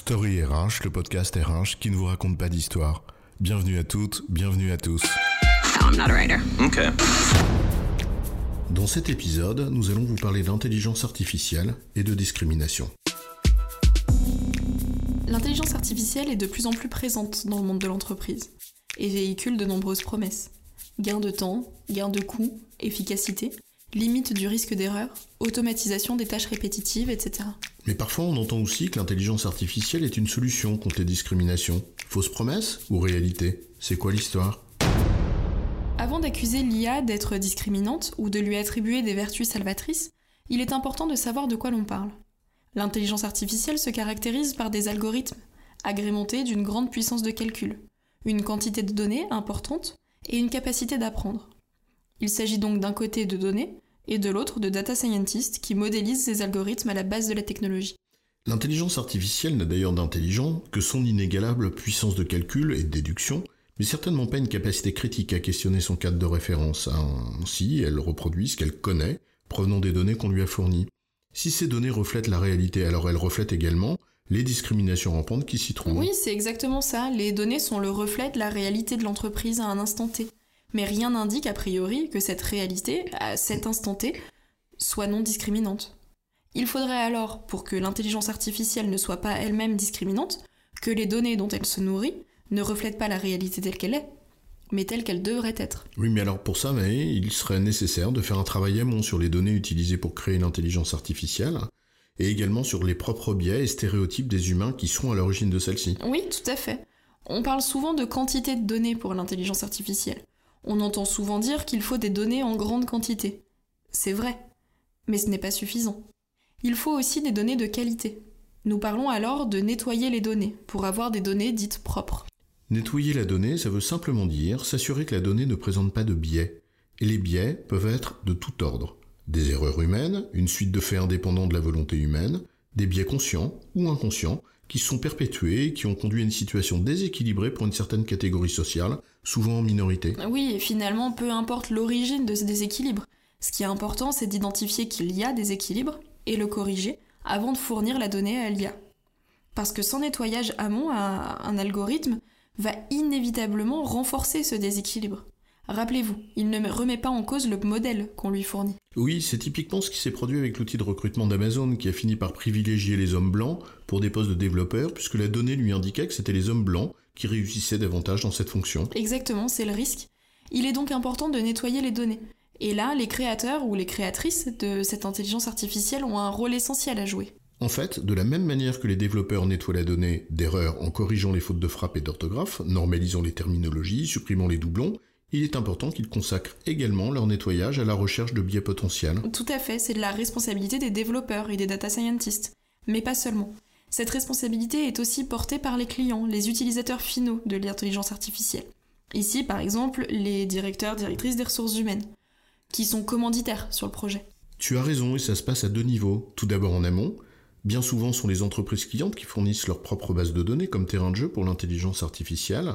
Story RH, le podcast RH qui ne vous raconte pas d'histoire. Bienvenue à toutes, bienvenue à tous. No, I'm not a writer. Okay. Dans cet épisode, nous allons vous parler d'intelligence artificielle et de discrimination. L'intelligence artificielle est de plus en plus présente dans le monde de l'entreprise et véhicule de nombreuses promesses. Gain de temps, gain de coûts, efficacité, limite du risque d'erreur, automatisation des tâches répétitives, etc. Mais parfois, on entend aussi que l'intelligence artificielle est une solution contre les discriminations. Fausse promesse ou réalité? C'est quoi l'histoire? Avant d'accuser l'IA d'être discriminante ou de lui attribuer des vertus salvatrices, il est important de savoir de quoi l'on parle. L'intelligence artificielle se caractérise par des algorithmes, agrémentés d'une grande puissance de calcul, une quantité de données importante et une capacité d'apprendre. Il s'agit donc d'un côté de données et de l'autre de data scientists qui modélisent ces algorithmes à la base de la technologie. L'intelligence artificielle n'a d'ailleurs d'intelligent que son inégalable puissance de calcul et de déduction, mais certainement pas une capacité critique à questionner son cadre de référence. Ainsi, elle reproduit ce qu'elle connaît, provenant des données qu'on lui a fournies. Si ces données reflètent la réalité, alors elles reflètent également les discriminations rampantes qui s'y trouvent. Oui, c'est exactement ça. Les données sont le reflet de la réalité de l'entreprise à un instant T. Mais rien n'indique a priori que cette réalité, à cet instant T, soit non discriminante. Il faudrait alors, pour que l'intelligence artificielle ne soit pas elle-même discriminante, que les données dont elle se nourrit ne reflètent pas la réalité telle qu'elle est, mais telle qu'elle devrait être. Oui, mais alors pour ça, mais il serait nécessaire de faire un travail amont sur les données utilisées pour créer l'intelligence artificielle, et également sur les propres biais et stéréotypes des humains qui sont à l'origine de celle-ci. Oui, tout à fait. On parle souvent de quantité de données pour l'intelligence artificielle. On entend souvent dire qu'il faut des données en grande quantité. C'est vrai, mais ce n'est pas suffisant. Il faut aussi des données de qualité. Nous parlons alors de nettoyer les données pour avoir des données dites propres. Nettoyer la donnée, ça veut simplement dire s'assurer que la donnée ne présente pas de biais. Et les biais peuvent être de tout ordre. Des erreurs humaines, une suite de faits indépendants de la volonté humaine, des biais conscients ou inconscients qui sont perpétués et qui ont conduit à une situation déséquilibrée pour une certaine catégorie sociale, souvent en minorité. Oui, finalement, peu importe l'origine de ce déséquilibre. Ce qui est important, c'est d'identifier qu'il y a des équilibres et le corriger avant de fournir la donnée à l'IA. Parce que sans nettoyage amont, un algorithme va inévitablement renforcer ce déséquilibre. Rappelez-vous, il ne remet pas en cause le modèle qu'on lui fournit. Oui, c'est typiquement ce qui s'est produit avec l'outil de recrutement d'Amazon qui a fini par privilégier les hommes blancs pour des postes de développeurs puisque la donnée lui indiquait que c'était les hommes blancs qui réussissaient davantage dans cette fonction. Exactement, c'est le risque. Il est donc important de nettoyer les données. Et là, les créateurs ou les créatrices de cette intelligence artificielle ont un rôle essentiel à jouer. En fait, de la même manière que les développeurs nettoient la donnée d'erreurs en corrigeant les fautes de frappe et d'orthographe, normalisant les terminologies, supprimant les doublons, il est important qu'ils consacrent également leur nettoyage à la recherche de biais potentiels. Tout à fait, c'est de la responsabilité des développeurs et des data scientists. Mais pas seulement. Cette responsabilité est aussi portée par les clients, les utilisateurs finaux de l'intelligence artificielle. Ici, par exemple, les directeurs, directrices des ressources humaines, qui sont commanditaires sur le projet. Tu as raison et ça se passe à deux niveaux. Tout d'abord en amont. Bien souvent, ce sont les entreprises clientes qui fournissent leur propre base de données comme terrain de jeu pour l'intelligence artificielle.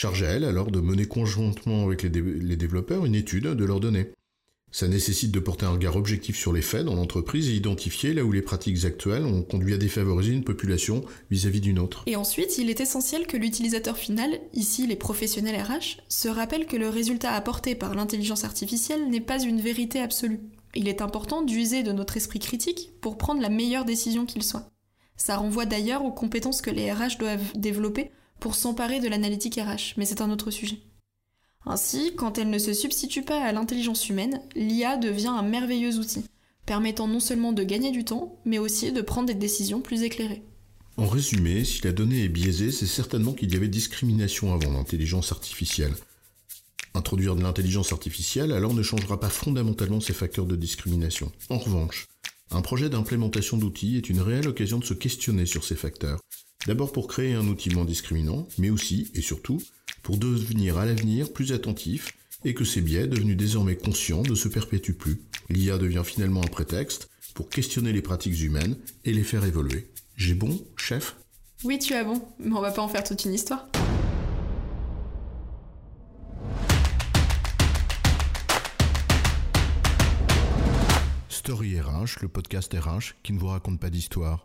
Charge à elle alors de mener conjointement avec les, dé les, développeurs une étude de leurs données. Ça nécessite de porter un regard objectif sur les faits dans l'entreprise et identifier là où les pratiques actuelles ont conduit à défavoriser une population vis-à-vis d'une autre. Et ensuite, il est essentiel que l'utilisateur final, ici les professionnels RH, se rappelle que le résultat apporté par l'intelligence artificielle n'est pas une vérité absolue. Il est important d'user de notre esprit critique pour prendre la meilleure décision qu'il soit. Ça renvoie d'ailleurs aux compétences que les RH doivent développer pour s'emparer de l'analytique RH, mais c'est un autre sujet. Ainsi, quand elle ne se substitue pas à l'intelligence humaine, l'IA devient un merveilleux outil, permettant non seulement de gagner du temps, mais aussi de prendre des décisions plus éclairées. En résumé, si la donnée est biaisée, c'est certainement qu'il y avait discrimination avant l'intelligence artificielle. Introduire de l'intelligence artificielle alors ne changera pas fondamentalement ces facteurs de discrimination. En revanche, un projet d'implémentation d'outils est une réelle occasion de se questionner sur ces facteurs. D'abord pour créer un outil moins discriminant, mais aussi, et surtout, pour devenir à l'avenir plus attentif et que ces biais, devenus désormais conscients, ne se perpétuent plus. L'IA devient finalement un prétexte pour questionner les pratiques humaines et les faire évoluer. J'ai bon, chef? Oui, tu as bon, mais on va pas en faire toute une histoire. Story RH, le podcast RH qui ne vous raconte pas d'histoire.